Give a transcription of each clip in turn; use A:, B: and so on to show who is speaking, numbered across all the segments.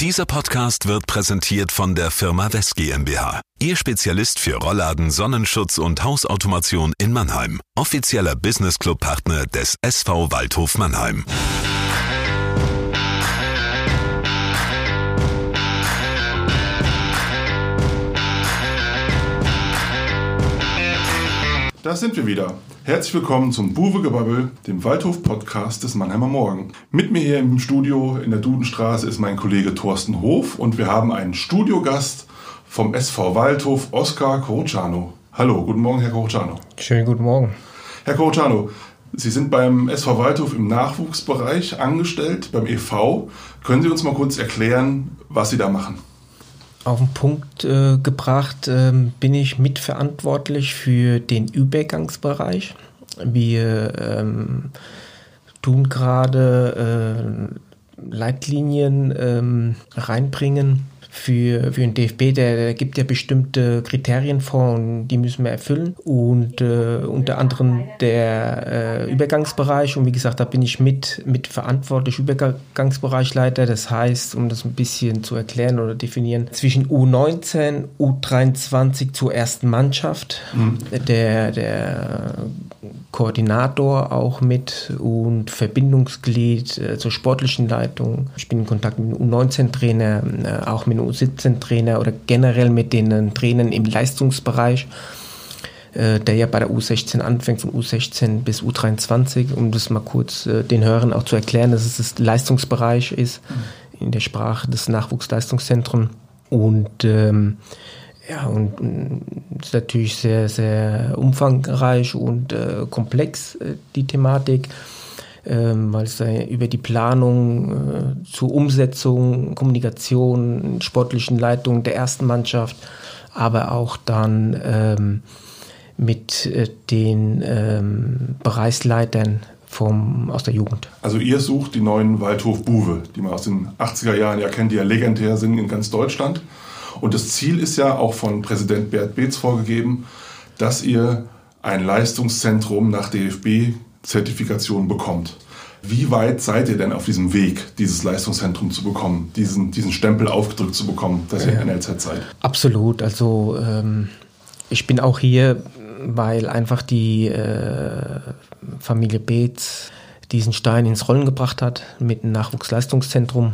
A: Dieser Podcast wird präsentiert von der Firma West GmbH. Ihr Spezialist für Rollladen, Sonnenschutz und Hausautomation in Mannheim. Offizieller Business Club Partner des SV Waldhof Mannheim.
B: Da sind wir wieder. Herzlich willkommen zum Buwegebabbel, dem Waldhof-Podcast des Mannheimer Morgen. Mit mir hier im Studio in der Dudenstraße ist mein Kollege Thorsten Hof und wir haben einen Studiogast vom SV Waldhof, Oskar Corociano. Hallo, guten Morgen, Herr Corociano.
C: Schönen guten Morgen.
B: Herr Corociano, Sie sind beim SV Waldhof im Nachwuchsbereich angestellt, beim EV. Können Sie uns mal kurz erklären, was Sie da machen?
C: Auf den Punkt äh, gebracht äh, bin ich mitverantwortlich für den Übergangsbereich. Wir ähm, tun gerade äh, Leitlinien ähm, reinbringen für, für den DFB, der, der, gibt ja bestimmte Kriterien vor und die müssen wir erfüllen. Und äh, unter anderem der äh, Übergangsbereich. Und wie gesagt, da bin ich mit, mit verantwortlich, Übergangsbereichleiter. Das heißt, um das ein bisschen zu erklären oder definieren, zwischen U19, U23 zur ersten Mannschaft. Mhm. Der, der Koordinator auch mit und Verbindungsglied äh, zur sportlichen Leitung. Ich bin in Kontakt mit dem U19-Trainer, äh, auch mit dem U17-Trainer oder generell mit den Trainern im Leistungsbereich, äh, der ja bei der U16 anfängt, von U16 bis U23, um das mal kurz äh, den Hörern auch zu erklären, dass es das Leistungsbereich ist, in der Sprache des Nachwuchsleistungszentrums. Und ähm, ja, und, und ist natürlich sehr, sehr umfangreich und äh, komplex, äh, die Thematik ähm, weil es über die Planung äh, zur Umsetzung, Kommunikation, sportlichen Leitung der ersten Mannschaft, aber auch dann ähm, mit äh, den ähm, Bereichsleitern vom, aus der Jugend.
B: Also ihr sucht die neuen Waldhof Buwe, die man aus den 80er Jahren ja kennt, die ja legendär sind in ganz Deutschland. Und das Ziel ist ja auch von Präsident Bert Beetz vorgegeben, dass ihr ein Leistungszentrum nach DFB Zertifikation bekommt. Wie weit seid ihr denn auf diesem Weg, dieses Leistungszentrum zu bekommen, diesen, diesen Stempel aufgedrückt zu bekommen, dass ihr ja. NLZ seid?
C: Absolut. Also ähm, ich bin auch hier, weil einfach die äh, Familie Beetz diesen Stein ins Rollen gebracht hat mit einem Nachwuchsleistungszentrum.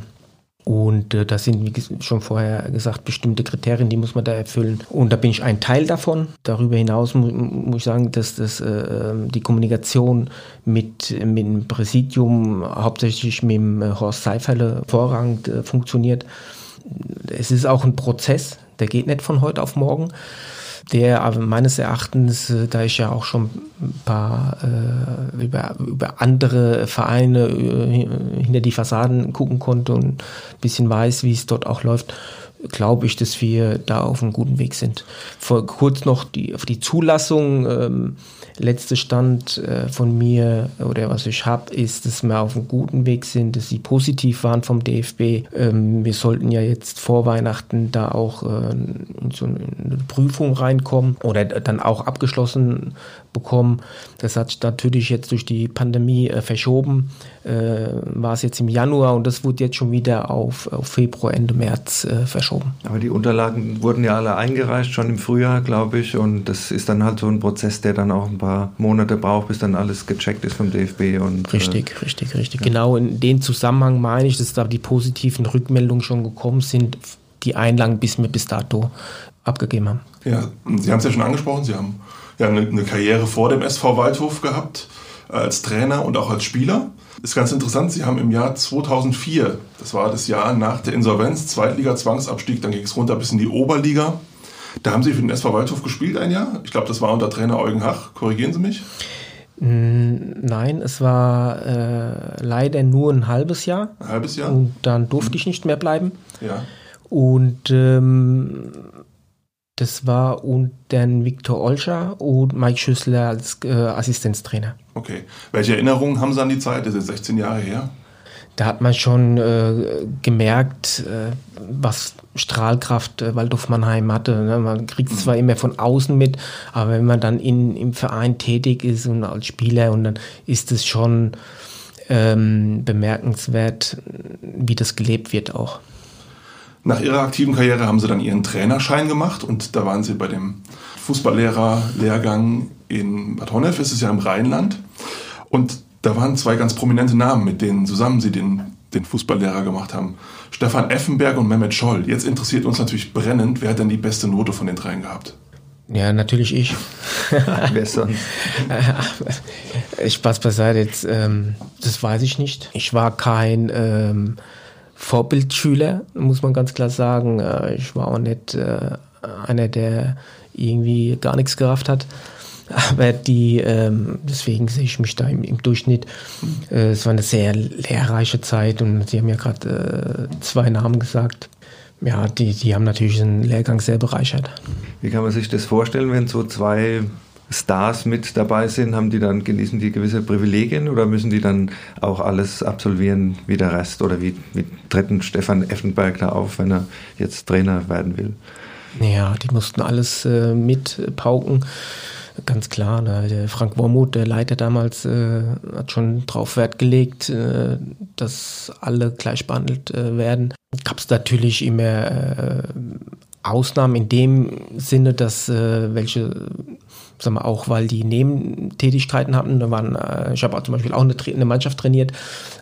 C: Und äh, das sind, wie schon vorher gesagt, bestimmte Kriterien, die muss man da erfüllen. Und da bin ich ein Teil davon. Darüber hinaus mu muss ich sagen, dass das, äh, ähm, die Kommunikation mit, mit dem Präsidium, hauptsächlich mit dem äh, Horst Seiferle, vorrangig äh, funktioniert. Es ist auch ein Prozess, der geht nicht von heute auf morgen der aber meines Erachtens, äh, da ich ja auch schon ein paar äh, über, über andere Vereine äh, hinter die Fassaden gucken konnte und ein bisschen weiß, wie es dort auch läuft, glaube ich, dass wir da auf einem guten Weg sind. Vor kurz noch die, auf die Zulassung. Ähm, letzter Stand äh, von mir oder was ich habe, ist, dass wir auf einem guten Weg sind, dass sie positiv waren vom DFB. Ähm, wir sollten ja jetzt vor Weihnachten da auch äh, in so eine Prüfung reinkommen oder dann auch abgeschlossen bekommen. Das hat natürlich jetzt durch die Pandemie äh, verschoben. Äh, war es jetzt im Januar und das wurde jetzt schon wieder auf, auf Februar, Ende März äh, verschoben.
D: Aber die Unterlagen wurden ja alle eingereicht, schon im Frühjahr, glaube ich. Und das ist dann halt so ein Prozess, der dann auch ein paar Monate braucht, bis dann alles gecheckt ist vom DFB. Und,
C: richtig, äh, richtig, richtig. Ja. Genau in dem Zusammenhang meine ich, dass da die positiven Rückmeldungen schon gekommen sind, die Einlagen, bis wir bis dato abgegeben haben.
B: Ja, Sie haben es ja schon angesprochen, Sie haben ja eine, eine Karriere vor dem SV Waldhof gehabt, als Trainer und auch als Spieler. Ist ganz interessant, Sie haben im Jahr 2004, das war das Jahr nach der Insolvenz, Zweitliga-Zwangsabstieg, dann ging es runter bis in die Oberliga. Da haben Sie für den SV Waldhof gespielt ein Jahr. Ich glaube, das war unter Trainer Eugen Hach. Korrigieren Sie mich?
C: Nein, es war äh, leider nur ein halbes Jahr.
B: Ein halbes Jahr?
C: Und dann durfte ich nicht mehr bleiben.
B: Ja.
C: Und ähm, das war unter Viktor Olscher und Mike Schüssler als äh, Assistenztrainer.
B: Okay. Welche Erinnerungen haben Sie an die Zeit? Das ist 16 Jahre her.
C: Da hat man schon äh, gemerkt, äh, was Strahlkraft äh, Waldorf Mannheim hatte. Ne? Man kriegt es mhm. zwar immer von außen mit, aber wenn man dann in, im Verein tätig ist und als Spieler, und dann ist es schon ähm, bemerkenswert, wie das gelebt wird auch.
B: Nach ihrer aktiven Karriere haben sie dann ihren Trainerschein gemacht und da waren sie bei dem Fußballlehrer-Lehrgang in Bad Honnef, ist es ja im Rheinland. Und da waren zwei ganz prominente Namen, mit denen zusammen sie den, den Fußballlehrer gemacht haben. Stefan Effenberg und Mehmet Scholl. Jetzt interessiert uns natürlich brennend, wer hat denn die beste Note von den dreien gehabt?
C: Ja, natürlich ich.
D: Wer sonst?
C: Spaß beiseite, jetzt, ähm, das weiß ich nicht. Ich war kein ähm, Vorbildschüler, muss man ganz klar sagen. Äh, ich war auch nicht äh, einer, der irgendwie gar nichts gerafft hat. Aber die, ähm, deswegen sehe ich mich da im, Durchschnitt. Äh, es war eine sehr lehrreiche Zeit und Sie haben ja gerade zwei Namen gesagt. Ja, die, die haben natürlich den Lehrgang sehr bereichert.
D: Wie kann man sich das vorstellen, wenn so zwei Stars mit dabei sind, haben die dann, genießen die gewisse Privilegien oder müssen die dann auch alles absolvieren wie der Rest oder wie, wie treten Stefan Effenberg da auf, wenn er jetzt Trainer werden will?
C: Ja, die mussten alles äh, mitpauken. Ganz klar, ne? Frank Wormuth, der Leiter damals, äh, hat schon drauf Wert gelegt, äh, dass alle gleich behandelt äh, werden. Gab es natürlich immer äh, Ausnahmen in dem Sinne, dass äh, welche sagen wir auch, weil die Nebentätigkeiten hatten. Da waren, äh, ich habe zum Beispiel auch eine, eine, Mannschaft trainiert.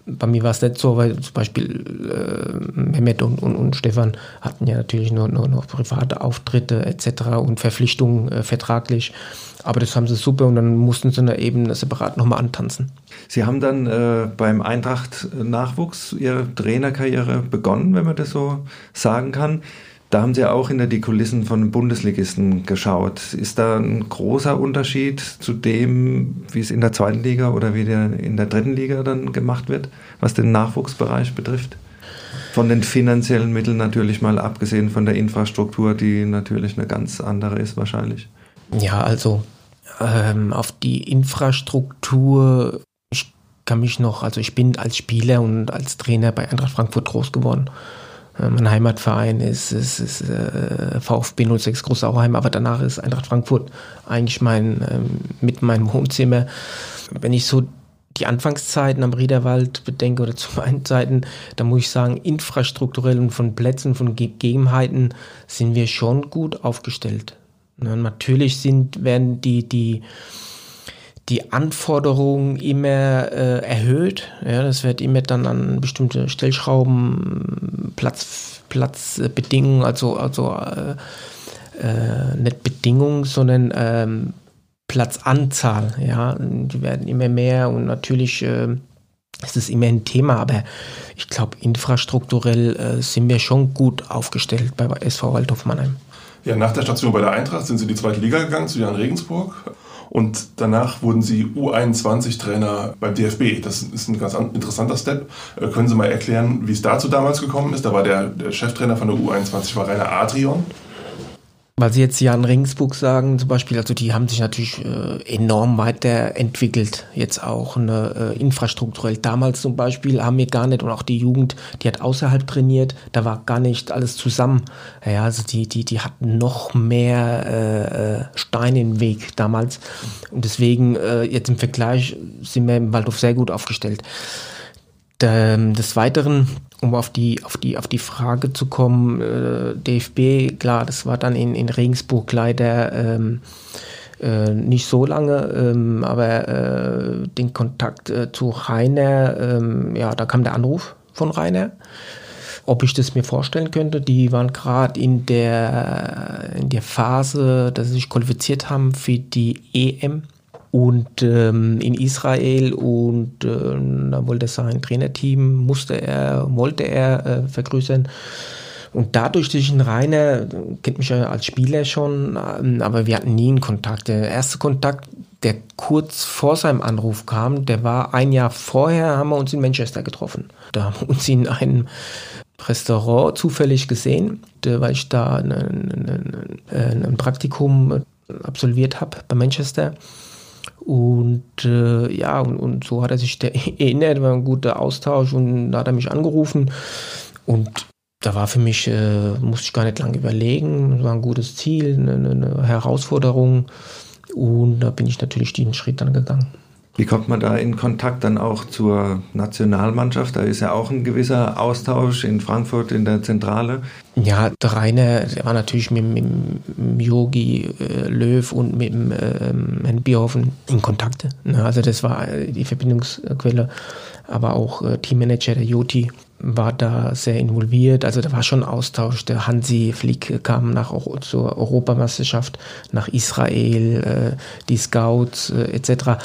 C: Bei mir war es nicht so, weil zum Beispiel äh, Mehmet und, und, und, Stefan hatten ja natürlich nur, nur noch private Auftritte etc. und Verpflichtungen äh, vertraglich. Aber das haben sie super und dann mussten sie eben separat nochmal antanzen.
D: Sie haben dann äh, beim Eintracht-Nachwuchs Ihre Trainerkarriere begonnen, wenn man das so sagen kann. Da haben Sie auch hinter die Kulissen von Bundesligisten geschaut. Ist da ein großer Unterschied zu dem, wie es in der zweiten Liga oder wie der in der dritten Liga dann gemacht wird, was den Nachwuchsbereich betrifft? Von den finanziellen Mitteln natürlich mal abgesehen von der Infrastruktur, die natürlich eine ganz andere ist wahrscheinlich.
C: Ja, also ähm, auf die Infrastruktur, ich kann mich noch, also ich bin als Spieler und als Trainer bei Eintracht Frankfurt groß geworden. Mein Heimatverein ist, ist, ist äh, VfB 06 Großauheim, aber danach ist Eintracht Frankfurt eigentlich mein, ähm, mit meinem Wohnzimmer. Wenn ich so die Anfangszeiten am Riederwald bedenke oder zu meinen Zeiten, da muss ich sagen, infrastrukturell und von Plätzen, von Gegebenheiten sind wir schon gut aufgestellt. Ne, natürlich sind, werden die, die, die Anforderungen immer äh, erhöht. Ja, das wird immer dann an bestimmte Stellschrauben, Platz, Platzbedingungen, also, also äh, äh, nicht Bedingungen, sondern ähm, Platzanzahl. Ja, die werden immer mehr und natürlich äh, ist es immer ein Thema, aber ich glaube, infrastrukturell äh, sind wir schon gut aufgestellt bei SV Waldhof Mannheim.
B: Ja, nach der Station bei der Eintracht sind Sie in die zweite Liga gegangen, zu Jan Regensburg. Und danach wurden Sie U21-Trainer beim DFB. Das ist ein ganz interessanter Step. Äh, können Sie mal erklären, wie es dazu damals gekommen ist? Da war der, der Cheftrainer von der U21 war Rainer Adrian.
C: Weil Sie jetzt Jan Ringsburg sagen, zum Beispiel, also die haben sich natürlich äh, enorm weiterentwickelt, jetzt auch eine, äh, infrastrukturell. Damals zum Beispiel haben wir gar nicht, und auch die Jugend, die hat außerhalb trainiert, da war gar nicht alles zusammen. Ja, also die, die, die hatten noch mehr äh, äh Steine im Weg damals. Und deswegen, äh, jetzt im Vergleich, sind wir im Waldhof sehr gut aufgestellt. Des Weiteren um auf die, auf die, auf die Frage zu kommen, äh, DFB, klar, das war dann in, in Regensburg leider ähm, äh, nicht so lange, ähm, aber äh, den Kontakt äh, zu Rainer, ähm, ja, da kam der Anruf von Rainer, ob ich das mir vorstellen könnte. Die waren gerade in der, in der Phase, dass sie sich qualifiziert haben für die EM und ähm, in Israel und äh, da wollte sein Trainerteam, musste er, wollte er äh, vergrößern. Und dadurch durch den Rainer, kennt mich ja als Spieler schon, ähm, aber wir hatten nie einen Kontakt. Der erste Kontakt, der kurz vor seinem Anruf kam, der war ein Jahr vorher, haben wir uns in Manchester getroffen. Da haben wir uns in einem Restaurant zufällig gesehen, weil ich da ein, ein, ein, ein Praktikum absolviert habe bei Manchester. Und äh, ja, und, und, so hat er sich erinnert, war ein guter Austausch und da hat er mich angerufen. Und da war für mich, äh, musste ich gar nicht lange überlegen, war ein gutes Ziel, eine, eine, Herausforderung. Und da bin ich natürlich den Schritt dann gegangen.
D: Wie kommt man da in Kontakt dann auch zur Nationalmannschaft? Da ist ja auch ein gewisser Austausch in Frankfurt in der Zentrale.
C: Ja, der Rainer, der war natürlich mit, mit Jogi äh, Löw und mit dem äh, Herrn Bierhofen in Kontakt. Ne? Also das war die Verbindungsquelle, aber auch äh, Teammanager der Joti war da sehr involviert. Also da war schon Austausch. Der Hansi Flick kam nach zur Europameisterschaft nach Israel, äh, die Scouts äh, etc.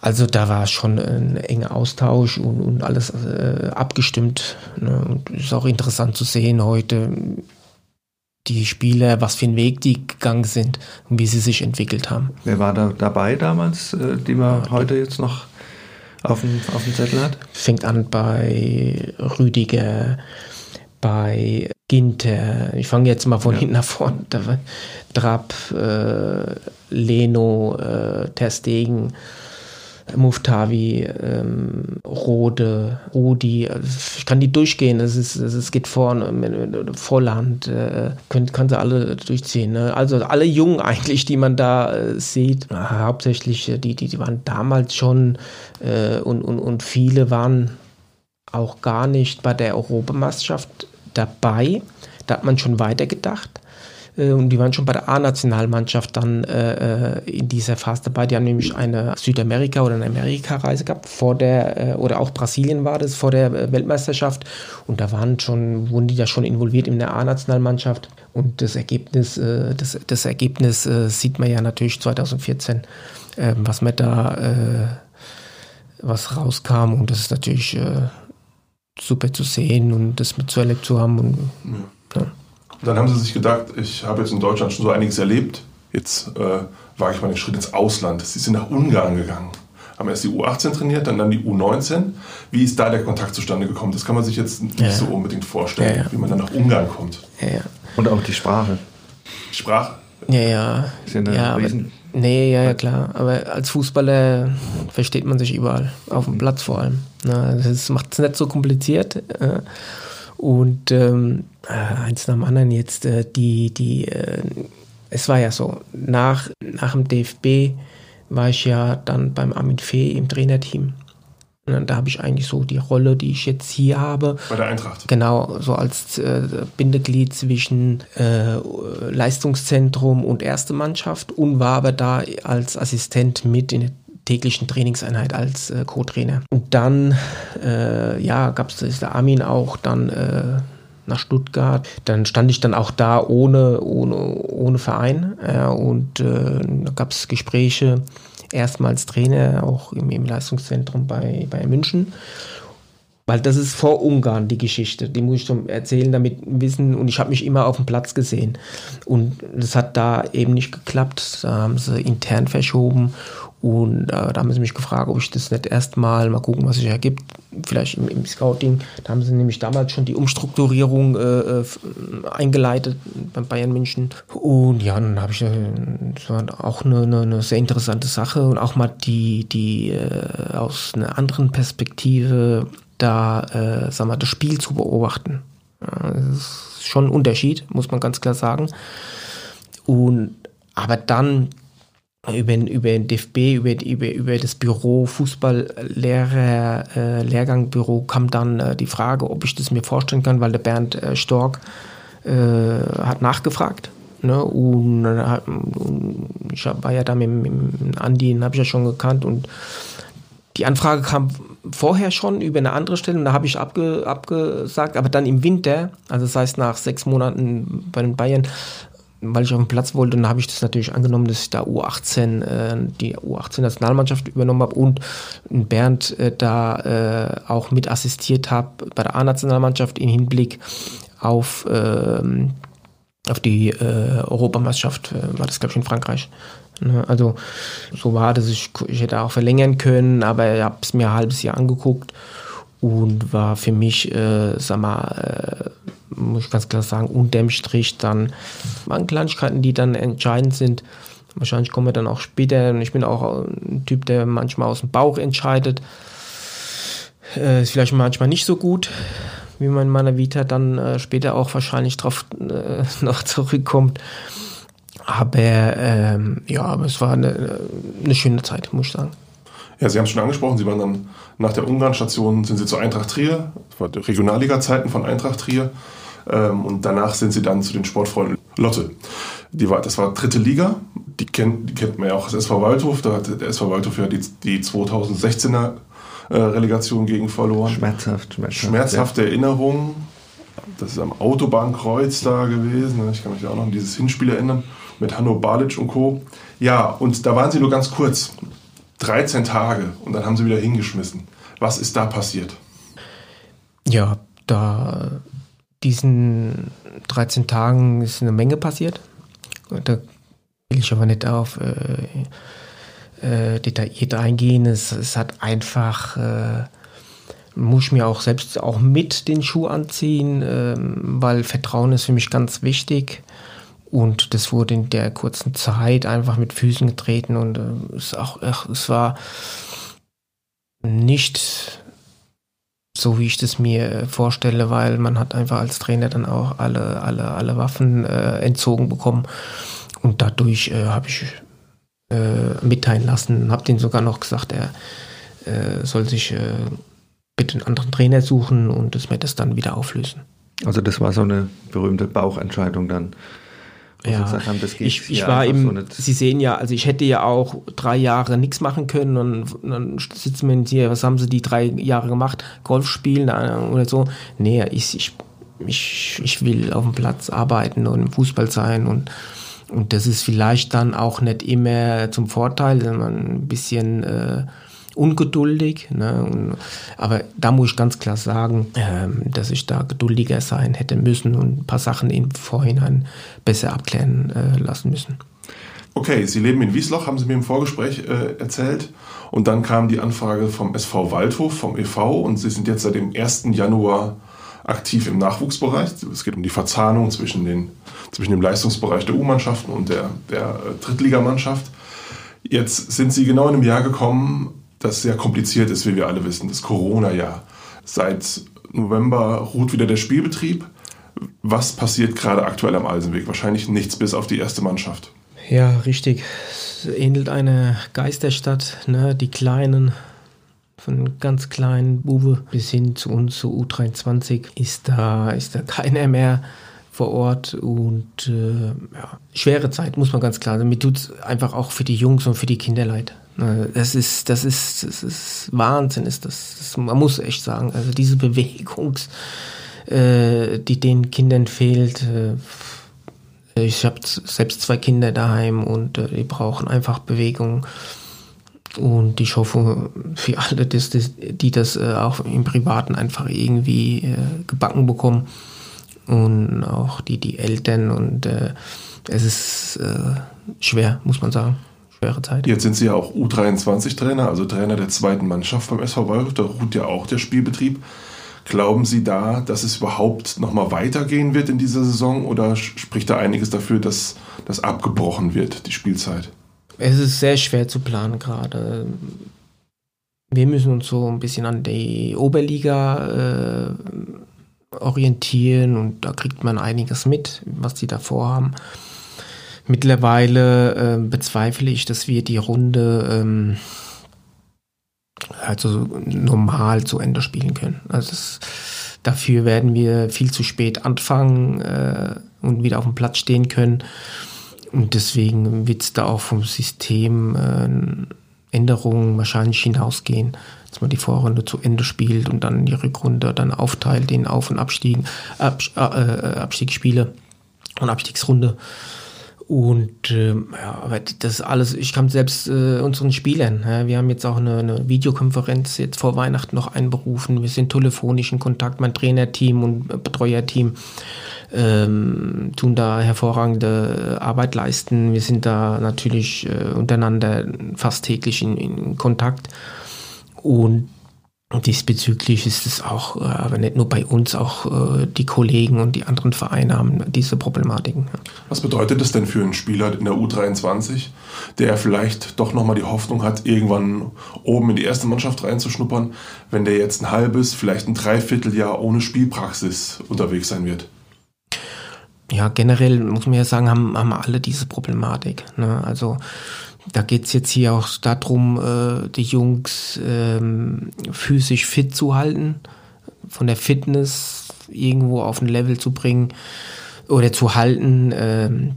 C: Also da war schon ein enger Austausch und, und alles äh, abgestimmt. Ne? Und ist auch interessant zu sehen heute die Spieler, was für einen Weg die gegangen sind und wie sie sich entwickelt haben.
D: Wer war da dabei damals, äh, die man ja, heute jetzt noch auf dem, auf dem Zettel hat?
C: Fängt an bei Rüdiger, bei Ginter. Ich fange jetzt mal von ja. hinten nach vorne. Trapp, äh, Leno, äh, Terstegen. Muftavi, ähm, Rode, Rudi, ich kann die durchgehen, es, ist, es geht vorne, Volland, äh, können, kann sie alle durchziehen. Ne? Also alle Jungen eigentlich, die man da äh, sieht, hauptsächlich äh, die, die, die waren damals schon äh, und, und, und viele waren auch gar nicht bei der Europameisterschaft dabei. Da hat man schon weitergedacht. Äh, und die waren schon bei der A-Nationalmannschaft dann äh, äh, in dieser Phase dabei. Die haben nämlich eine Südamerika- oder eine Amerika-Reise gehabt, vor der, äh, oder auch Brasilien war das, vor der äh, Weltmeisterschaft. Und da waren schon, wurden die da schon involviert in der A-Nationalmannschaft. Und das Ergebnis, äh, das, das Ergebnis sieht man ja natürlich 2014, ähm, was man da, was rauskam. Und das ist natürlich super zu sehen und das mitzuerlebt zu haben. Und,
B: ja. Ja. Dann haben sie sich gedacht, ich habe jetzt in Deutschland schon so einiges erlebt, jetzt äh, wage ich mal den Schritt ins Ausland. Sie sind nach Ungarn gegangen, haben erst die U18 trainiert, dann, dann die U19. Wie ist da der Kontakt zustande gekommen? Das kann man sich jetzt nicht ja. so unbedingt vorstellen, ja, ja. wie man dann nach Ungarn kommt.
D: Und auch die Sprache.
B: Die Sprache?
C: Ja, ja. Ist ja, ja aber, nee, ja, ja, klar. Aber als Fußballer versteht man sich überall, auf dem Platz vor allem. Das macht es nicht so kompliziert. Äh, und ähm, äh, eins nach dem anderen jetzt, äh, die, die, äh, es war ja so, nach, nach dem DFB war ich ja dann beim Armin Fee im Trainerteam. Und da habe ich eigentlich so die Rolle, die ich jetzt hier habe.
B: Bei der Eintracht.
C: Genau, so als äh, Bindeglied zwischen äh, Leistungszentrum und erste Mannschaft und war aber da als Assistent mit in der täglichen Trainingseinheit als äh, Co-Trainer. Und dann, äh, ja, gab es der Armin auch dann äh, nach Stuttgart. Dann stand ich dann auch da ohne, ohne, ohne Verein äh, und äh, da gab es Gespräche erstmals Trainer auch im, im Leistungszentrum bei, bei München. Weil das ist vor Ungarn die Geschichte, die muss ich schon erzählen, damit wissen. Und ich habe mich immer auf dem Platz gesehen. Und das hat da eben nicht geklappt. Da haben sie intern verschoben. Und äh, da haben sie mich gefragt, ob ich das nicht erstmal mal gucken, was sich ergibt. Vielleicht im, im, Scouting. Da haben sie nämlich damals schon die Umstrukturierung äh, äh eingeleitet beim Bayern München. Und ja, dann habe ich äh, das war auch eine, eine, eine, sehr interessante Sache und auch mal die, die äh, aus einer anderen Perspektive da, äh, sag mal, das Spiel zu beobachten. Das ist schon ein Unterschied, muss man ganz klar sagen. Und aber dann über, über den DFB, über, über, über das Büro, Fußballlehrer, äh, Lehrgangbüro kam dann äh, die Frage, ob ich das mir vorstellen kann, weil der Bernd äh, Stork äh, hat nachgefragt. Ne? Und, und, ich war ja da mit, mit Andi, den habe ich ja schon gekannt und die Anfrage kam vorher schon über eine andere Stelle und da habe ich abge, abgesagt, aber dann im Winter, also das heißt nach sechs Monaten bei den Bayern, weil ich auf den Platz wollte, dann habe ich das natürlich angenommen, dass ich da U18, äh, die U18-Nationalmannschaft übernommen habe und Bernd äh, da äh, auch mit assistiert habe bei der A-Nationalmannschaft im Hinblick auf, ähm, auf die äh, Europameisterschaft, äh, war das glaube ich in Frankreich. Ne? Also so war das, ich, ich hätte auch verlängern können, aber ich habe es mir ein halbes Jahr angeguckt und war für mich, äh, sag mal, äh, muss ich ganz klar sagen, unterm Strich dann waren Kleinigkeiten, die dann entscheidend sind. Wahrscheinlich kommen wir dann auch später. Und ich bin auch ein Typ, der manchmal aus dem Bauch entscheidet. Äh, ist vielleicht manchmal nicht so gut, wie man in meiner Vita dann äh, später auch wahrscheinlich drauf äh, noch zurückkommt. Aber ähm, ja, aber es war eine, eine schöne Zeit, muss ich sagen.
B: Ja, Sie haben es schon angesprochen, Sie waren dann nach der Ungarn-Station, sind Sie zur Eintracht Trier, das war Regionalliga-Zeiten von Eintracht Trier. Ähm, und danach sind Sie dann zu den Sportfreunden Lotte. Die war, das war dritte Liga, die kennt, die kennt man ja auch als SV Waldhof. Da hat der SV Waldhof ja die, die 2016er äh, Relegation gegen verloren.
D: Schmerzhaft, schmerzhaft.
B: Schmerzhafte ja. Erinnerungen. Das ist am Autobahnkreuz da gewesen. Ich kann mich auch noch an dieses Hinspiel erinnern mit Hanno Balic und Co. Ja, und da waren sie nur ganz kurz. 13 Tage und dann haben sie wieder hingeschmissen. Was ist da passiert?
C: Ja, da diesen 13 Tagen ist eine Menge passiert. Da will ich aber nicht auf äh, äh, detailliert eingehen. Es, es hat einfach, äh, muss ich mir auch selbst auch mit den Schuh anziehen, ähm, weil Vertrauen ist für mich ganz wichtig. Und das wurde in der kurzen Zeit einfach mit Füßen getreten und äh, es, auch, ach, es war nicht so, wie ich das mir vorstelle, weil man hat einfach als Trainer dann auch alle, alle, alle Waffen äh, entzogen bekommen. Und dadurch äh, habe ich äh, mitteilen lassen, habe den sogar noch gesagt, er äh, soll sich äh, bitte einen anderen Trainer suchen und das wird das dann wieder auflösen.
D: Also das war so eine berühmte Bauchentscheidung dann
C: ja, haben, ich, ich war im, so Sie sehen ja, also ich hätte ja auch drei Jahre nichts machen können und dann sitzen wir hier, was haben Sie die drei Jahre gemacht? Golf spielen äh, oder so? Nee, ich, ich, ich, ich will auf dem Platz arbeiten und im Fußball sein und, und das ist vielleicht dann auch nicht immer zum Vorteil, wenn man ein bisschen äh, ungeduldig. Ne? Und, aber da muss ich ganz klar sagen, ähm, dass ich da geduldiger sein hätte müssen und ein paar Sachen im Vorhinein besser abklären äh, lassen müssen.
B: Okay, Sie leben in Wiesloch, haben Sie mir im Vorgespräch äh, erzählt. Und dann kam die Anfrage vom SV Waldhof, vom e.V. Und Sie sind jetzt seit dem 1. Januar aktiv im Nachwuchsbereich. Es geht um die Verzahnung zwischen, den, zwischen dem Leistungsbereich der U-Mannschaften und der, der äh, Drittligamannschaft. Jetzt sind Sie genau in einem Jahr gekommen, das sehr kompliziert ist, wie wir alle wissen, das Corona-Jahr. Seit November ruht wieder der Spielbetrieb. Was passiert gerade aktuell am Eisenweg? Wahrscheinlich nichts bis auf die erste Mannschaft.
C: Ja, richtig. Es ähnelt einer Geisterstadt. Ne? Die Kleinen, von ganz kleinen Bube bis hin zu uns, zu U23, ist da, ist da keiner mehr vor Ort und äh, ja, schwere Zeit, muss man ganz klar sagen. Mir tut es einfach auch für die Jungs und für die Kinder leid. Äh, das ist, das ist, das ist Wahnsinn, ist das. das man muss echt sagen. Also diese Bewegung, äh, die den Kindern fehlt. Äh, ich habe selbst zwei Kinder daheim und äh, die brauchen einfach Bewegung. Und ich hoffe für alle, dass, dass, die das äh, auch im Privaten einfach irgendwie äh, gebacken bekommen. Und auch die, die Eltern. Und es ist schwer, muss man sagen
B: schwere Zeit. Jetzt sind Sie ja auch U23-Trainer, also Trainer der zweiten Mannschaft beim SV Wolf. Da ruht ja auch der Spielbetrieb. Glauben Sie da, dass es überhaupt nochmal weitergehen wird in dieser Saison oder spricht da einiges dafür, dass das abgebrochen wird, die Spielzeit?
C: Es ist sehr schwer zu planen gerade. Wir müssen uns so ein bisschen an die Oberliga äh, orientieren und da kriegt man einiges mit, was die da vorhaben. Mittlerweile äh, bezweifle ich, dass wir die Runde ähm, also normal zu Ende spielen können. Also es, dafür werden wir viel zu spät anfangen äh, und wieder auf dem Platz stehen können. Und deswegen wird es da auch vom System äh, Änderungen wahrscheinlich hinausgehen, dass man die Vorrunde zu Ende spielt und dann die Rückrunde dann aufteilt in Auf- und Abstieg, Ab, äh, Abstiegsspiele und Abstiegsrunde. Und äh, ja, aber das alles, ich kann selbst äh, unseren Spielern, ja, wir haben jetzt auch eine, eine, Videokonferenz jetzt vor Weihnachten noch einberufen. Wir sind telefonisch in Kontakt, mein Trainerteam und Betreuerteam ähm, tun da hervorragende Arbeit leisten. Wir sind da natürlich äh, untereinander fast täglich in, in Kontakt. Und Diesbezüglich ist es auch, äh, aber nicht nur bei uns, auch äh, die Kollegen und die anderen Vereine haben diese Problematiken.
B: Was bedeutet das denn für einen Spieler in der U23, der vielleicht doch nochmal die Hoffnung hat, irgendwann oben in die erste Mannschaft reinzuschnuppern, wenn der jetzt ein halbes, vielleicht ein Dreivierteljahr ohne Spielpraxis unterwegs sein wird?
C: Ja, generell muss man ja sagen, haben, haben alle diese Problematik. Ne? Also da geht es jetzt hier auch darum, äh, die Jungs ähm, physisch fit zu halten, von der Fitness irgendwo auf ein Level zu bringen oder zu halten. Ähm,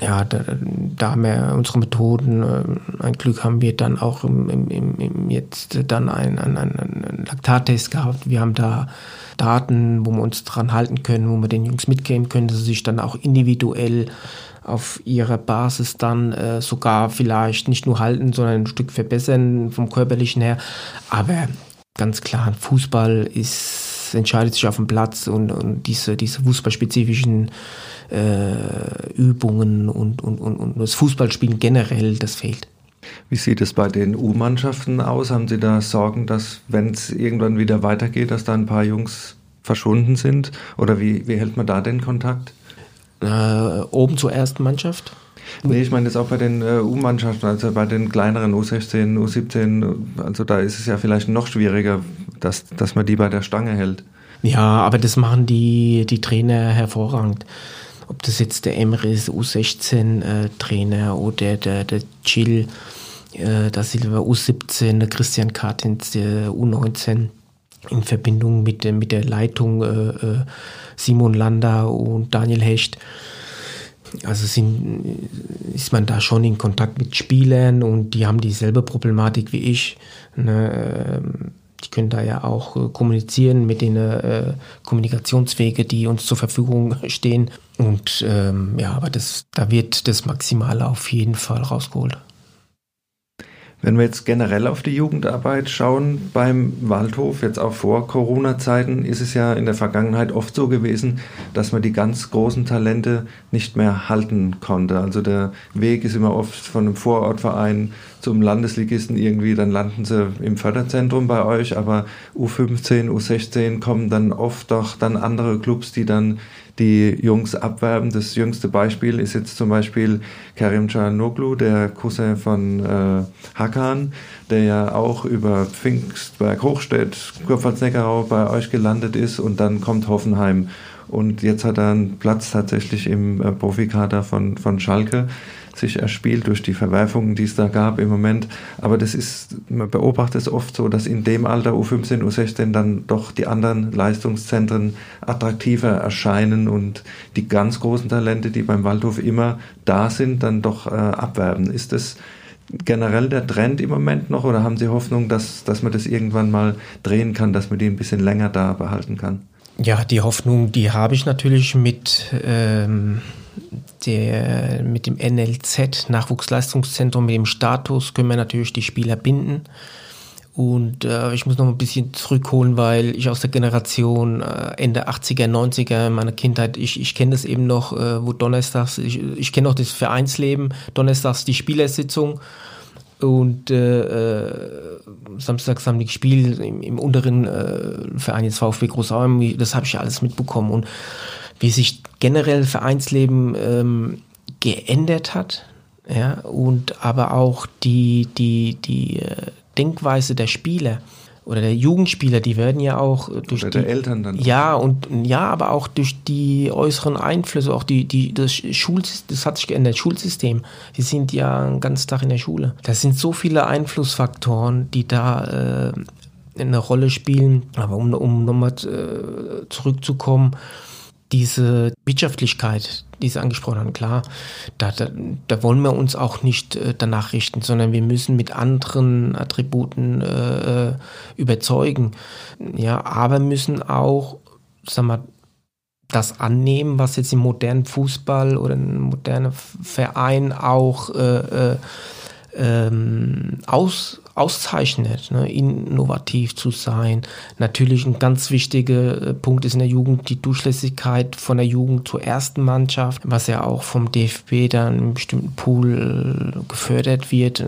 C: ja, da, da, haben wir unsere Methoden. Äh, ein Glück haben wir dann auch im, im, im jetzt dann einen, einen, einen Laktattest gehabt. Wir haben da Daten, wo wir uns dran halten können, wo wir den Jungs mitgeben können, dass sie sich dann auch individuell auf ihrer Basis dann äh, sogar vielleicht nicht nur halten, sondern ein Stück verbessern vom körperlichen her. Aber ganz klar, Fußball ist, entscheidet sich auf dem Platz und, und diese, diese fußballspezifischen äh, Übungen und, und, und, und das Fußballspielen generell, das fehlt.
D: Wie sieht es bei den U-Mannschaften aus? Haben Sie da Sorgen, dass, wenn es irgendwann wieder weitergeht, dass da ein paar Jungs verschwunden sind? Oder wie, wie hält man da den Kontakt?
C: Äh, oben zur ersten Mannschaft?
D: Nee, ich meine jetzt auch bei den äh, U-Mannschaften, also bei den kleineren U16, U17, also da ist es ja vielleicht noch schwieriger, dass, dass man die bei der Stange hält.
C: Ja, aber das machen die, die Trainer hervorragend ob das jetzt der Emre ist, U16-Trainer äh, oder der, der Chill, äh, der Silva U17, der Christian Kartins, der U19 in Verbindung mit, mit der Leitung äh, äh, Simon Landa und Daniel Hecht. Also sind, ist man da schon in Kontakt mit Spielern und die haben dieselbe Problematik wie ich. Ne? Ähm, die können da ja auch äh, kommunizieren mit den äh, Kommunikationswege, die uns zur Verfügung stehen. Und ähm, ja, aber das, da wird das Maximale auf jeden Fall rausgeholt.
D: Wenn wir jetzt generell auf die Jugendarbeit schauen beim Waldhof, jetzt auch vor Corona-Zeiten, ist es ja in der Vergangenheit oft so gewesen, dass man die ganz großen Talente nicht mehr halten konnte. Also der Weg ist immer oft von einem Vorortverein zum Landesligisten irgendwie, dann landen sie im Förderzentrum bei euch, aber U15, U16 kommen dann oft doch dann andere Clubs, die dann die Jungs abwerben. Das jüngste Beispiel ist jetzt zum Beispiel Karim Canoglu, der Cousin von äh, Hakan, der ja auch über Pfingstberg, Hochstedt, Kurpfalz-Neckarau bei euch gelandet ist und dann kommt Hoffenheim. Und jetzt hat er einen Platz tatsächlich im äh, Profikader von, von Schalke sich erspielt durch die Verwerfungen, die es da gab im Moment. Aber das ist, man beobachtet es oft so, dass in dem Alter U15, U16 dann doch die anderen Leistungszentren attraktiver erscheinen und die ganz großen Talente, die beim Waldhof immer da sind, dann doch äh, abwerben. Ist das generell der Trend im Moment noch oder haben Sie Hoffnung, dass, dass man das irgendwann mal drehen kann, dass man die ein bisschen länger da behalten kann?
C: Ja, die Hoffnung, die habe ich natürlich mit ähm, der, mit dem NLZ, Nachwuchsleistungszentrum, mit dem Status können wir natürlich die Spieler binden. Und äh, ich muss noch ein bisschen zurückholen, weil ich aus der Generation äh, Ende 80er, 90er meiner Kindheit, ich, ich kenne das eben noch, äh, wo donnerstags, ich, ich kenne noch das Vereinsleben, donnerstags die Spielersitzung. Und äh, äh samstags haben die gespielt im, im unteren äh, Verein jetzt VfB Großraum, das habe ich alles mitbekommen. Und wie sich generell Vereinsleben ähm, geändert hat, ja, und aber auch die, die, die äh, Denkweise der Spieler oder der Jugendspieler, die werden ja auch durch
D: oder die Eltern dann.
C: Ja, und ja, aber auch durch die äußeren Einflüsse, auch die, die, das Schulsystem, das hat sich geändert, Schulsystem. Die sind ja den ganzen Tag in der Schule. Das sind so viele Einflussfaktoren, die da äh, eine Rolle spielen. Aber um, um nochmal äh, zurückzukommen, diese Wirtschaftlichkeit, die Sie angesprochen haben, klar, da, da, da wollen wir uns auch nicht äh, danach richten, sondern wir müssen mit anderen Attributen äh, äh überzeugen. Ja, aber müssen auch, sag mal, das annehmen, was jetzt im modernen Fußball oder im modernen Verein auch äh, äh ähm, aus, auszeichnet, ne? innovativ zu sein. Natürlich ein ganz wichtiger äh, Punkt ist in der Jugend die Durchlässigkeit von der Jugend zur ersten Mannschaft, was ja auch vom DFB dann im bestimmten Pool äh, gefördert wird.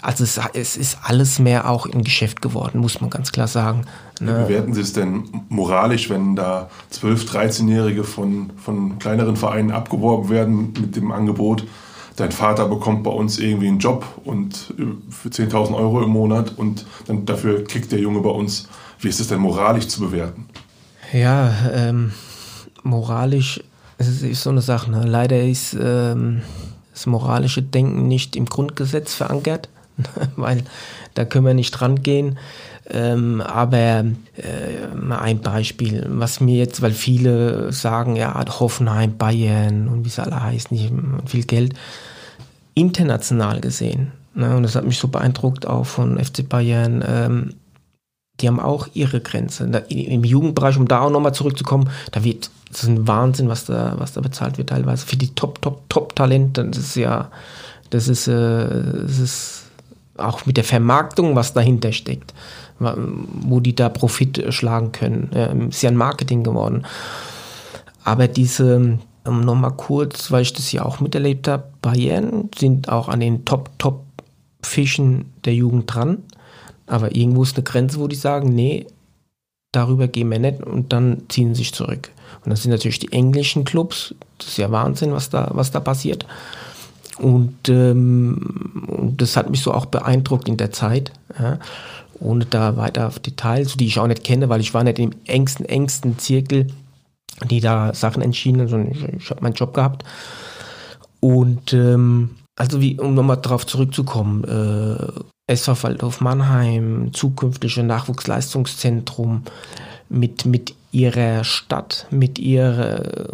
C: Also es, es ist alles mehr auch im Geschäft geworden, muss man ganz klar sagen.
B: Wie ne? bewerten Sie es denn moralisch, wenn da 12-, 13-Jährige von, von kleineren Vereinen abgeworben werden mit dem Angebot, dein Vater bekommt bei uns irgendwie einen Job und äh, für 10.000 Euro im Monat und dann dafür kriegt der Junge bei uns. Wie ist es denn moralisch zu bewerten?
C: Ja, ähm, moralisch ist, ist so eine Sache. Ne? Leider ist ähm, das moralische Denken nicht im Grundgesetz verankert, weil da können wir nicht dran gehen. Ähm, aber äh, ein Beispiel, was mir jetzt, weil viele sagen, ja, Hoffenheim, Bayern und wie es alle heißen, nicht viel Geld, international gesehen. Ne, und das hat mich so beeindruckt, auch von FC Bayern. Ähm, die haben auch ihre Grenze. Da, Im Jugendbereich, um da auch nochmal zurückzukommen, da wird, das ist ein Wahnsinn, was da, was da bezahlt wird teilweise. Für die Top, Top, Top-Talente, das ist ja, das ist, äh, das ist auch mit der Vermarktung, was dahinter steckt wo die da Profit schlagen können. Ähm, ist ja ein Marketing geworden. Aber diese, ähm, nochmal kurz, weil ich das ja auch miterlebt habe, Bayern sind auch an den Top-Top-Fischen der Jugend dran. Aber irgendwo ist eine Grenze, wo die sagen, nee, darüber gehen wir nicht und dann ziehen sie sich zurück. Und das sind natürlich die englischen Clubs. Das ist ja Wahnsinn, was da, was da passiert. Und, ähm, das hat mich so auch beeindruckt in der Zeit. Ja ohne da weiter auf Details, die ich auch nicht kenne, weil ich war nicht im engsten, engsten Zirkel, die da Sachen entschieden, sondern ich, ich habe meinen Job gehabt. Und ähm, also wie, um nochmal darauf zurückzukommen, äh, SV Waldhof Mannheim, zukünftige Nachwuchsleistungszentrum mit, mit ihrer Stadt, mit ihrer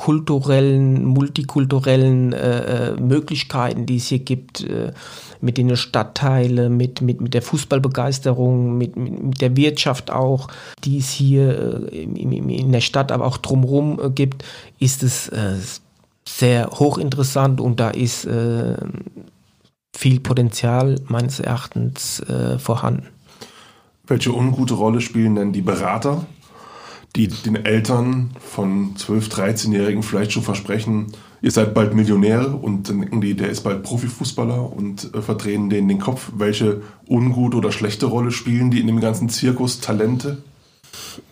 C: kulturellen, multikulturellen äh, äh, Möglichkeiten, die es hier gibt, äh, mit den Stadtteilen, mit, mit, mit der Fußballbegeisterung, mit, mit, mit der Wirtschaft auch, die es hier äh, in, in, der Stadt, aber auch drumherum äh, gibt, ist es äh, sehr hochinteressant und da ist viel Potenzial meines Erachtens vorhanden.
B: Welche ungute Rolle spielen denn die Berater die den Eltern von 12-, 13-Jährigen vielleicht schon versprechen, ihr seid bald Millionäre und dann denken die, der ist bald Profifußballer und äh, verdrehen denen den Kopf. Welche ungute oder schlechte Rolle spielen die in dem ganzen Zirkus Talente?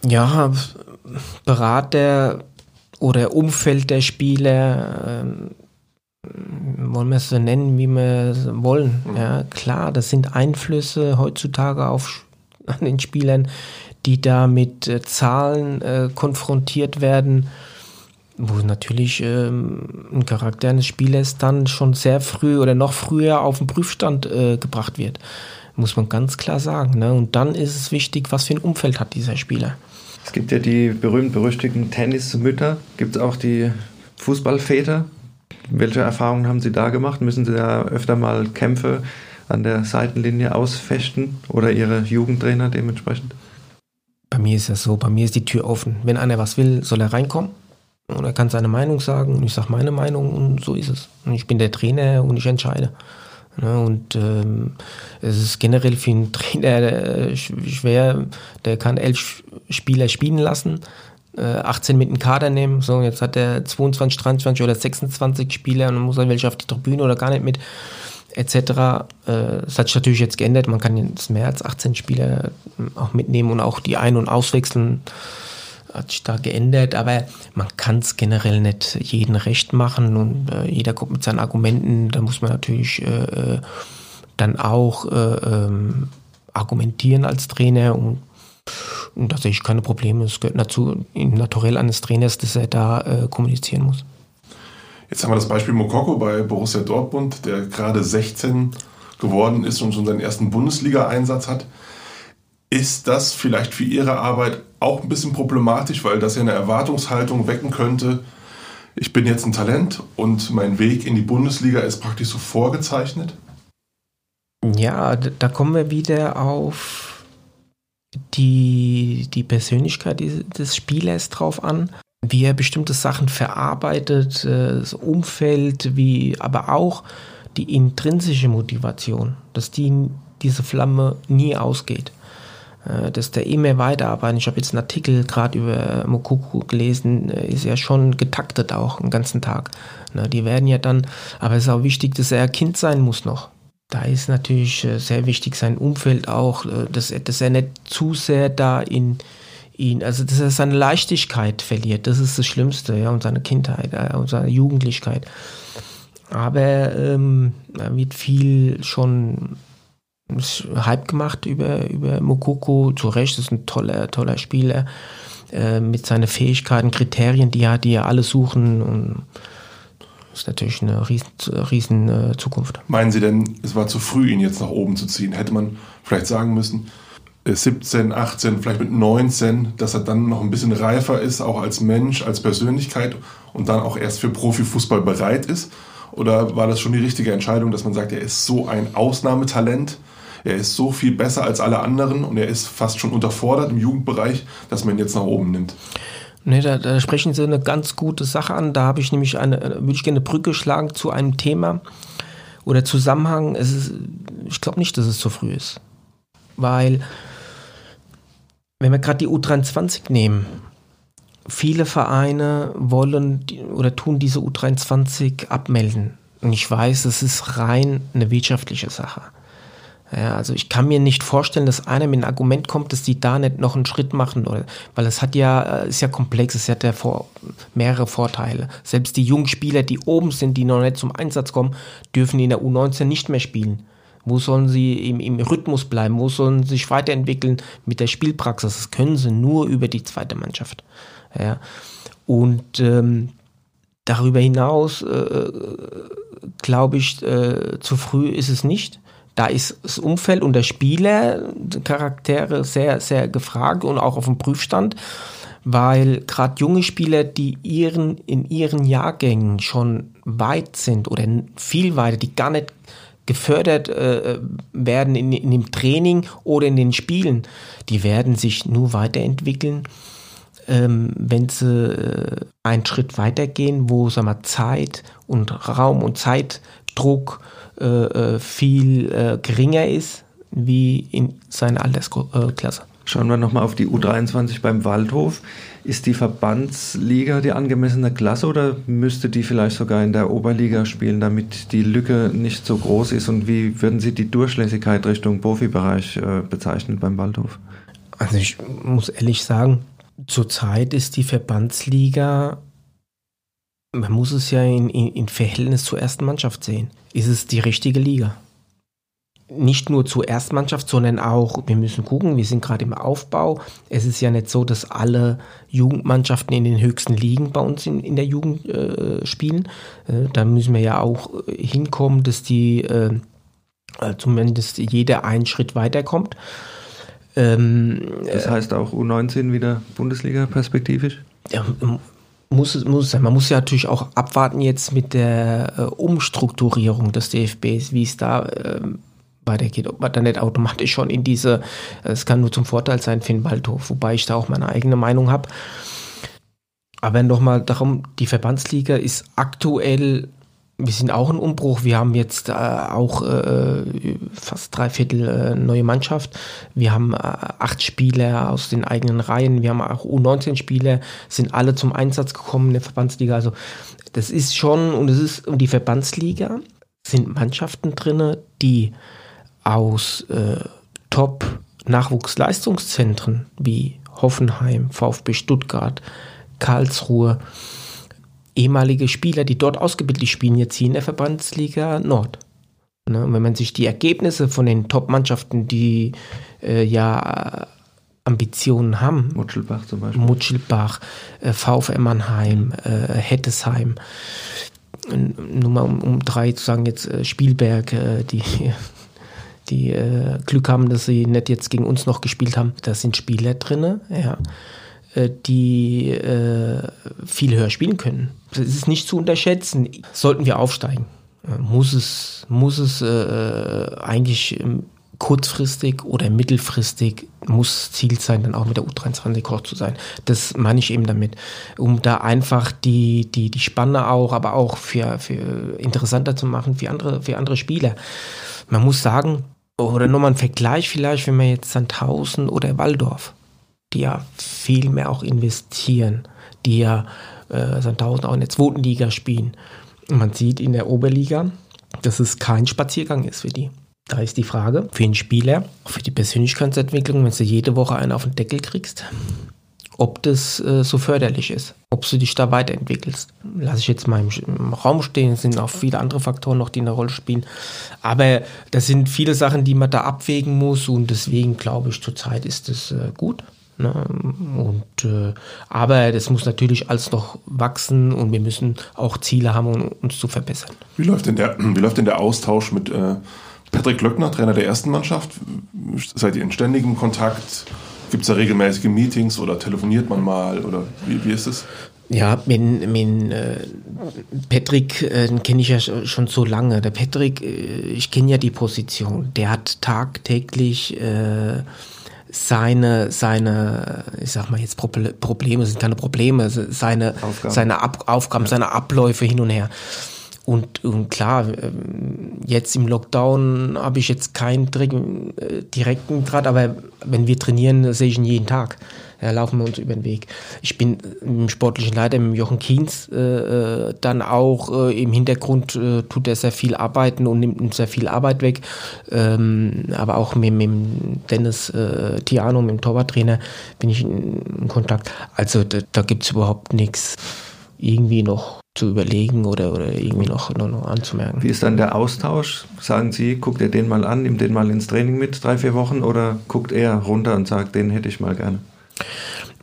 C: Ja, Berater oder Umfeld der Spieler, äh, wollen wir es so nennen, wie wir es wollen. Mhm. Ja, klar, das sind Einflüsse heutzutage auf, an den Spielern, die da mit äh, Zahlen äh, konfrontiert werden, wo natürlich ähm, ein Charakter eines Spielers dann schon sehr früh oder noch früher auf den Prüfstand äh, gebracht wird. Muss man ganz klar sagen. Ne? Und dann ist es wichtig, was für ein Umfeld hat dieser Spieler.
D: Es gibt ja die berühmt-berüchtigten Tennismütter, gibt es auch die Fußballväter. Welche Erfahrungen haben Sie da gemacht? Müssen Sie da öfter mal Kämpfe an der Seitenlinie ausfechten oder Ihre Jugendtrainer dementsprechend?
C: Bei mir ist das so, bei mir ist die Tür offen. Wenn einer was will, soll er reinkommen und er kann seine Meinung sagen und ich sage meine Meinung und so ist es. Und ich bin der Trainer und ich entscheide. Ne, und ähm, es ist generell für einen Trainer äh, schwer, der kann elf Spieler spielen lassen, äh, 18 mit dem Kader nehmen. So, jetzt hat er 22, 23 oder 26 Spieler und dann muss er welche auf die Tribüne oder gar nicht mit etc. Äh, das hat sich natürlich jetzt geändert. Man kann jetzt mehr als 18 Spieler ähm, auch mitnehmen und auch die ein- und auswechseln. Hat sich da geändert, aber man kann es generell nicht jeden recht machen und äh, jeder kommt mit seinen Argumenten. Da muss man natürlich äh, äh dann auch äh, ähm, argumentieren als Trainer und, und da sehe ich keine Probleme. Es gehört dazu, im Naturell eines Trainers, dass er da äh, kommunizieren muss.
B: Jetzt haben wir das Beispiel Mokoko bei Borussia Dortmund, der gerade 16 geworden ist und schon seinen ersten Bundesliga-Einsatz hat. Ist das vielleicht für Ihre Arbeit auch ein bisschen problematisch, weil das ja eine Erwartungshaltung wecken könnte? Ich bin jetzt ein Talent und mein Weg in die Bundesliga ist praktisch so vorgezeichnet?
C: Ja, da kommen wir wieder auf die, die Persönlichkeit des Spielers drauf an wie er bestimmte Sachen verarbeitet, äh, das Umfeld, wie, aber auch die intrinsische Motivation, dass die, diese Flamme nie ausgeht. Äh, dass der immer weiterarbeitet. Ich habe jetzt einen Artikel gerade über Mokuku gelesen, äh, ist ja schon getaktet auch den ganzen Tag. Die werden ja dann, aber es ist auch wichtig, dass er Kind sein muss noch. Da ist natürlich sehr wichtig sein Umfeld auch, dass, dass er nicht zu sehr da in, ihn, also dass er seine Leichtigkeit verliert, das ist das Schlimmste, ja, und seine Kindheit äh, und seine Jugendlichkeit. Aber ähm, er wird viel schon Hype gemacht über, über Mokoko, zu Recht, ist ein toller, toller Spieler äh, mit seinen Fähigkeiten, Kriterien, die er, die er alle suchen und ist natürlich eine riesen, riesen äh, Zukunft.
B: Meinen Sie denn, es war zu früh, ihn jetzt nach oben zu ziehen? Hätte man vielleicht sagen müssen, 17, äh, 18, vielleicht mit 19, dass er dann noch ein bisschen reifer ist, auch als Mensch, als Persönlichkeit und dann auch erst für Profifußball bereit ist? Oder war das schon die richtige Entscheidung, dass man sagt, er ist so ein Ausnahmetalent, er ist so viel besser als alle anderen und er ist fast schon unterfordert im Jugendbereich, dass man ihn jetzt nach oben nimmt?
C: Nee, da, da sprechen Sie eine ganz gute Sache an. Da habe ich nämlich eine, würde ich gerne eine Brücke schlagen zu einem Thema oder Zusammenhang. Ist, ich glaube nicht, dass es zu früh ist. Weil, wenn wir gerade die U23 nehmen, viele Vereine wollen oder tun diese U23 abmelden. Und ich weiß, es ist rein eine wirtschaftliche Sache. Ja, also ich kann mir nicht vorstellen, dass einer mit einem Argument kommt, dass die da nicht noch einen Schritt machen, oder, weil es hat ja, äh, ist ja komplex, es hat ja vor, mehrere Vorteile. Selbst die jungen Spieler, die oben sind, die noch nicht zum Einsatz kommen, dürfen in der U19 nicht mehr spielen. Wo sollen sie im, im Rhythmus bleiben? Wo sollen sie sich weiterentwickeln mit der Spielpraxis? Das können sie nur über die zweite Mannschaft. Ja. Und ähm, darüber hinaus, äh, glaube ich, äh, zu früh ist es nicht da ist das Umfeld und der Spieler, Charaktere sehr, sehr gefragt und auch auf dem Prüfstand, weil gerade junge Spieler, die ihren, in ihren Jahrgängen schon weit sind oder viel weiter, die gar nicht gefördert äh, werden in, in dem Training oder in den Spielen, die werden sich nur weiterentwickeln, ähm, wenn sie äh, einen Schritt weitergehen, wo sagen wir, Zeit und Raum und Zeitdruck äh, äh, viel äh, geringer ist wie in seiner Altersklasse.
D: Schauen wir nochmal auf die U23 beim Waldhof. Ist die Verbandsliga die angemessene Klasse oder müsste die vielleicht sogar in der Oberliga spielen, damit die Lücke nicht so groß ist? Und wie würden Sie die Durchlässigkeit Richtung Profibereich äh, bezeichnen beim Waldhof?
C: Also ich muss ehrlich sagen, zurzeit ist die Verbandsliga man muss es ja in, in, in Verhältnis zur ersten Mannschaft sehen. Ist es die richtige Liga? Nicht nur zur Erstmannschaft, sondern auch, wir müssen gucken, wir sind gerade im Aufbau. Es ist ja nicht so, dass alle Jugendmannschaften in den höchsten Ligen bei uns in, in der Jugend äh, spielen. Äh, da müssen wir ja auch äh, hinkommen, dass die äh, äh, zumindest jeder einen Schritt weiterkommt.
D: Ähm, das heißt auch U19 wieder Bundesliga perspektivisch?
C: Ja, muss muss sein. Man muss ja natürlich auch abwarten jetzt mit der äh, Umstrukturierung des DFBs, wie es da äh, weitergeht. Ob man dann nicht automatisch schon in diese, es kann nur zum Vorteil sein für den Waldhof, wobei ich da auch meine eigene Meinung habe. Aber nochmal darum, die Verbandsliga ist aktuell wir sind auch ein Umbruch. Wir haben jetzt äh, auch äh, fast drei Viertel äh, neue Mannschaft. Wir haben äh, acht Spieler aus den eigenen Reihen. Wir haben auch U19-Spieler, sind alle zum Einsatz gekommen in der Verbandsliga. Also das ist schon, und es ist, und die Verbandsliga sind Mannschaften drin, die aus äh, Top-Nachwuchsleistungszentren wie Hoffenheim, VfB Stuttgart, Karlsruhe, ehemalige Spieler, die dort ausgebildet spielen, jetzt hier in der Verbandsliga Nord. Ne? wenn man sich die Ergebnisse von den Top-Mannschaften, die äh, ja Ambitionen haben.
D: Mutschelbach zum Beispiel.
C: Mutschelbach, äh, VfM Mannheim, äh, Hettesheim. Nur mal um, um drei zu sagen, jetzt äh, Spielberg, äh, die, die äh, Glück haben, dass sie nicht jetzt gegen uns noch gespielt haben. Da sind Spieler drin, ja. Äh, die äh, viel höher spielen können. Das ist nicht zu unterschätzen. Sollten wir aufsteigen, äh, muss es, muss es äh, eigentlich ähm, kurzfristig oder mittelfristig muss Ziel sein, dann auch mit der U23 Koch zu sein. Das meine ich eben damit, um da einfach die, die, die Spanne auch, aber auch für, für interessanter zu machen für andere, für andere Spieler. Man muss sagen, oder nochmal ein Vergleich vielleicht, wenn man jetzt Sandhausen oder Waldorf die ja viel mehr auch investieren, die ja äh, Sandhausen auch in der zweiten Liga spielen. Und man sieht in der Oberliga, dass es kein Spaziergang ist für die. Da ist die Frage für den Spieler, für die Persönlichkeitsentwicklung, wenn du jede Woche einen auf den Deckel kriegst, ob das äh, so förderlich ist, ob du dich da weiterentwickelst. Lass ich jetzt mal im, im, Raum stehen, es sind auch viele andere Faktoren noch, die eine Rolle spielen. Aber das sind viele Sachen, die man da abwägen muss und deswegen glaube ich, zurzeit ist es äh, gut Ne? Und, äh, aber das muss natürlich alles noch wachsen und wir müssen auch Ziele haben, um uns zu verbessern.
B: Wie läuft denn der, wie läuft denn der Austausch mit äh, Patrick Löckner, Trainer der ersten Mannschaft? Seid ihr in ständigem Kontakt? Gibt es da regelmäßige Meetings oder telefoniert man mal? Oder wie, wie ist es?
C: Ja, mit, mit äh, Patrick, äh, den kenne ich ja schon so lange. Der Patrick, äh, ich kenne ja die Position. Der hat tagtäglich äh, seine, seine, ich sag mal jetzt Probleme, sind keine Probleme, seine Aufgaben, seine Ab Aufgaben, ja. seine Abläufe hin und her. Und, und klar, ähm, jetzt im Lockdown habe ich jetzt keinen äh, direkten Draht, aber wenn wir trainieren, sehe ich ihn jeden Tag. Ja, laufen wir uns über den Weg. Ich bin im sportlichen Leiter, mit Jochen Kienz, äh, äh, dann auch äh, im Hintergrund äh, tut er sehr viel arbeiten und nimmt sehr viel Arbeit weg. Ähm, aber auch mit, mit Dennis äh, Tiano, mit dem Torwarttrainer, bin ich in, in Kontakt. Also da, da gibt es überhaupt nichts irgendwie noch zu überlegen oder, oder irgendwie noch, noch, noch, anzumerken.
D: Wie ist dann der Austausch? Sagen Sie, guckt ihr den mal an, nimmt den mal ins Training mit, drei, vier Wochen, oder guckt er runter und sagt, den hätte ich mal gerne?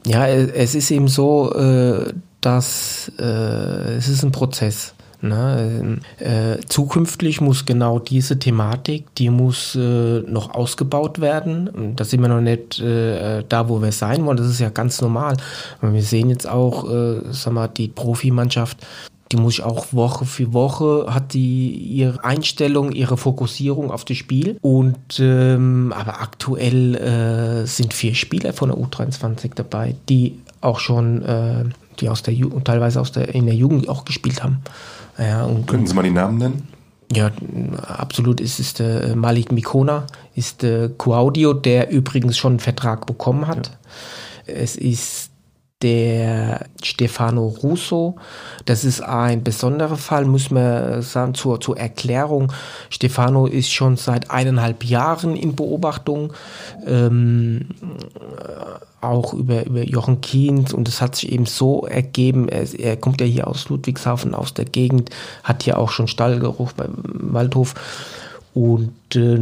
C: Ja, es ist eben so, äh, dass äh, es ist ein Prozess. Ne? Äh, zukünftig muss genau diese Thematik, die muss äh, noch ausgebaut werden. Da sind wir noch nicht äh, da, wo wir sein wollen. Das ist ja ganz normal. Wir sehen jetzt auch, äh, sag mal, die Profimannschaft, die muss ich auch Woche für Woche hat die ihre Einstellung, ihre Fokussierung auf das Spiel. Und ähm, aber aktuell äh, sind vier Spieler von der U23 dabei, die auch schon, äh, die aus der Jugend, teilweise aus der in der Jugend auch gespielt haben.
B: Ja, und, Können Sie mal die Namen nennen?
C: Ja, absolut ist es der äh, Malik Mikona, ist der Cuaudio, der übrigens schon einen Vertrag bekommen hat. Ja. Es ist der Stefano Russo. Das ist ein besonderer Fall, muss man sagen, zur, zur Erklärung. Stefano ist schon seit eineinhalb Jahren in Beobachtung, ähm, auch über, über Jochen Kienz und es hat sich eben so ergeben, er, er, kommt ja hier aus Ludwigshafen, aus der Gegend, hat hier auch schon Stallgeruch beim Waldhof und äh,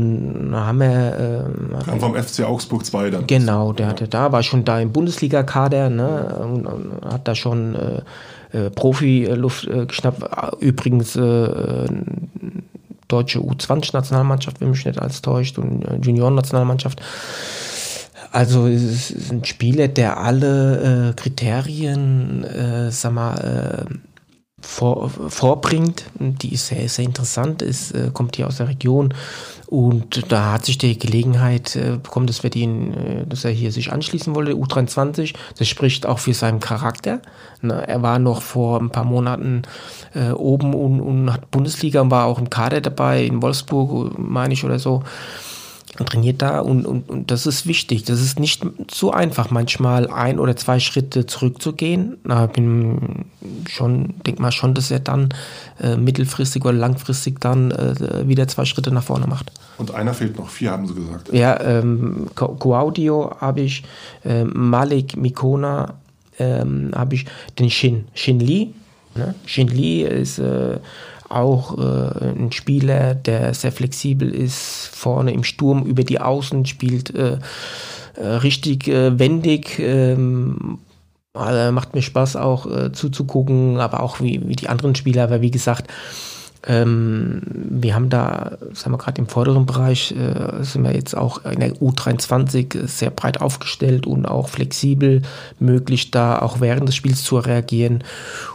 C: haben wir.
B: Äh, Kam vom FC Augsburg 2 dann.
C: Genau, der hatte da, war schon da im Bundesliga-Kader, ne, und, und, hat da schon äh, äh, Profi-Luft äh, geschnappt. Übrigens äh, deutsche U20-Nationalmannschaft, wenn mich nicht alles täuscht, und äh, Junioren-Nationalmannschaft. Also es ist ein Spieler, der alle äh, Kriterien, äh, sag mal, äh, vor, vorbringt. Die ist sehr, sehr interessant, ist, äh, kommt hier aus der Region und da hat sich die Gelegenheit äh, bekommen, dass, wir den, äh, dass er hier sich anschließen wollte, U23. Das spricht auch für seinen Charakter. Ne? Er war noch vor ein paar Monaten äh, oben und, und hat Bundesliga und war auch im Kader dabei, in Wolfsburg, meine ich, oder so trainiert da und, und, und das ist wichtig. Das ist nicht so einfach, manchmal ein oder zwei Schritte zurückzugehen. Na, bin schon, denk mal schon, dass er dann äh, mittelfristig oder langfristig dann äh, wieder zwei Schritte nach vorne macht.
B: Und einer fehlt noch, vier haben sie gesagt.
C: Ja, ähm, Guaudio habe ich, äh, Malik Mikona ähm, habe ich, den Shin, Shin Lee. Ne? Shin Lee ist äh, auch äh, ein Spieler, der sehr flexibel ist, vorne im Sturm über die Außen spielt, äh, äh, richtig äh, wendig. Ähm, also macht mir Spaß auch äh, zuzugucken, aber auch wie, wie die anderen Spieler, weil wie gesagt, ähm, wir haben da, sagen wir gerade im vorderen Bereich, äh, sind wir jetzt auch in der U23 sehr breit aufgestellt und auch flexibel möglich, da auch während des Spiels zu reagieren.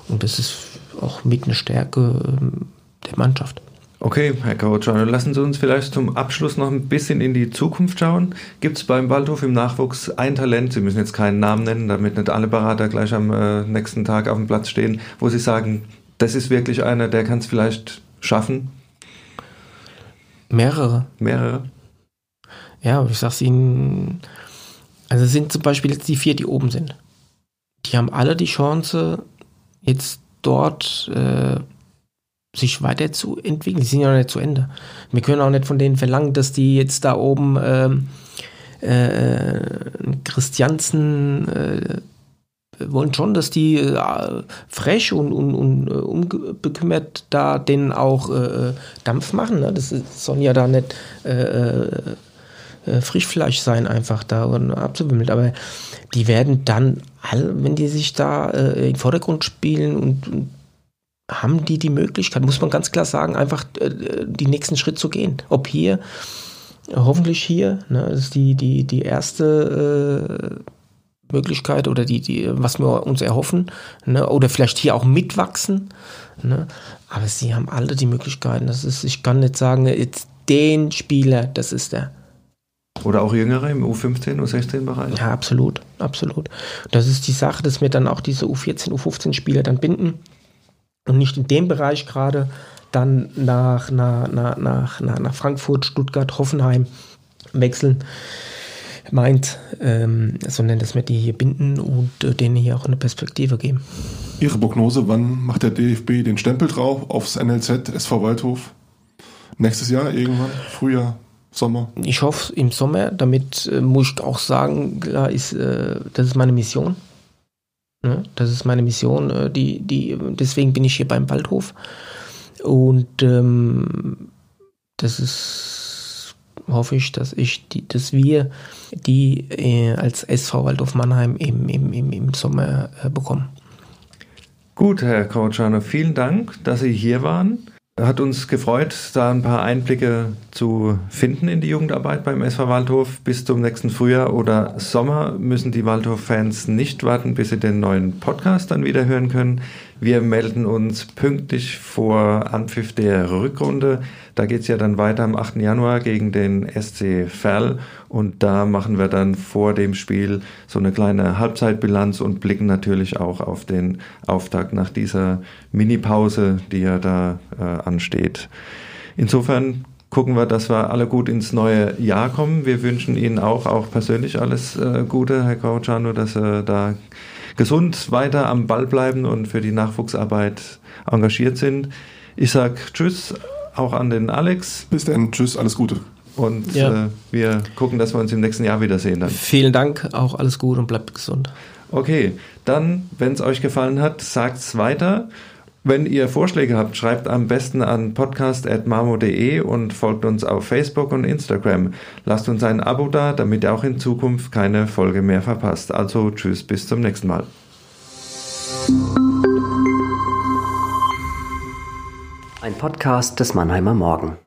C: Und das ist auch mit eine Stärke ähm, der Mannschaft.
D: Okay, Herr Kautschano, lassen Sie uns vielleicht zum Abschluss noch ein bisschen in die Zukunft schauen. Gibt es beim Waldhof im Nachwuchs ein Talent, Sie müssen jetzt keinen Namen nennen, damit nicht alle Berater gleich am äh, nächsten Tag auf dem Platz stehen, wo Sie sagen, das ist wirklich einer, der kann es vielleicht schaffen?
C: Mehrere.
D: Mehrere?
C: Ja, ich sag's Ihnen, also sind zum Beispiel jetzt die vier, die oben sind. Die haben alle die Chance, jetzt dort äh, sich weiterzuentwickeln. Die sind ja noch nicht zu Ende. Wir können auch nicht von denen verlangen, dass die jetzt da oben ähm, äh, Christiansen äh, wollen schon, dass die äh, frech und, und, und äh, unbekümmert da den auch äh, Dampf machen. Ne? Das sollen ja da nicht äh, äh, Frischfleisch sein einfach da und abzuwimmeln. Aber die werden dann, wenn die sich da äh, in den Vordergrund spielen und, und haben die die Möglichkeit, muss man ganz klar sagen, einfach äh, die nächsten Schritt zu gehen. Ob hier, hoffentlich hier, ne, das ist die, die, die erste äh, Möglichkeit oder die, die, was wir uns erhoffen, ne, oder vielleicht hier auch mitwachsen. Ne, aber sie haben alle die Möglichkeiten. Das ist, ich kann nicht sagen, jetzt den Spieler, das ist der.
D: Oder auch Jüngere im U15, U16-Bereich?
C: Ja, absolut, absolut. Das ist die Sache, dass wir dann auch diese U14, U15-Spieler dann binden und nicht in dem Bereich gerade dann nach, nach, nach, nach, nach Frankfurt, Stuttgart, Hoffenheim wechseln meint, ähm, sondern dass wir die hier binden und äh, denen hier auch eine Perspektive geben.
B: Ihre Prognose, wann macht der DFB den Stempel drauf aufs NLZ SV Waldhof? Nächstes Jahr irgendwann? Frühjahr? Sommer?
C: Ich hoffe im Sommer, damit äh, muss ich auch sagen, klar ist, äh, das ist meine Mission. Ne? Das ist meine Mission, äh, die, die, deswegen bin ich hier beim Waldhof. Und ähm, das ist, hoffe ich, dass ich die, dass wir die äh, als SV Waldhof Mannheim im, im, im, im Sommer äh, bekommen.
D: Gut, Herr Coachano, vielen Dank, dass Sie hier waren. Hat uns gefreut, da ein paar Einblicke zu finden in die Jugendarbeit beim SV Waldhof. Bis zum nächsten Frühjahr oder Sommer müssen die Waldhof-Fans nicht warten, bis sie den neuen Podcast dann wieder hören können. Wir melden uns pünktlich vor Anpfiff der Rückrunde. Da geht es ja dann weiter am 8. Januar gegen den SC Verl und da machen wir dann vor dem Spiel so eine kleine Halbzeitbilanz und blicken natürlich auch auf den Auftakt nach dieser Mini-Pause, die ja da äh, ansteht. Insofern gucken wir, dass wir alle gut ins neue Jahr kommen. Wir wünschen Ihnen auch, auch persönlich alles äh, Gute, Herr Kauciano, dass Sie da gesund weiter am Ball bleiben und für die Nachwuchsarbeit engagiert sind. Ich sage Tschüss auch an den Alex.
B: Bis dann, Tschüss, alles Gute.
D: Und ja. äh, wir gucken, dass wir uns im nächsten Jahr wiedersehen dann.
C: Vielen Dank, auch alles gut und bleibt gesund.
D: Okay, dann, wenn es euch gefallen hat, sagt es weiter. Wenn ihr Vorschläge habt, schreibt am besten an podcast.marmo.de und folgt uns auf Facebook und Instagram. Lasst uns ein Abo da, damit ihr auch in Zukunft keine Folge mehr verpasst. Also tschüss, bis zum nächsten Mal.
E: Ein Podcast des Mannheimer Morgen.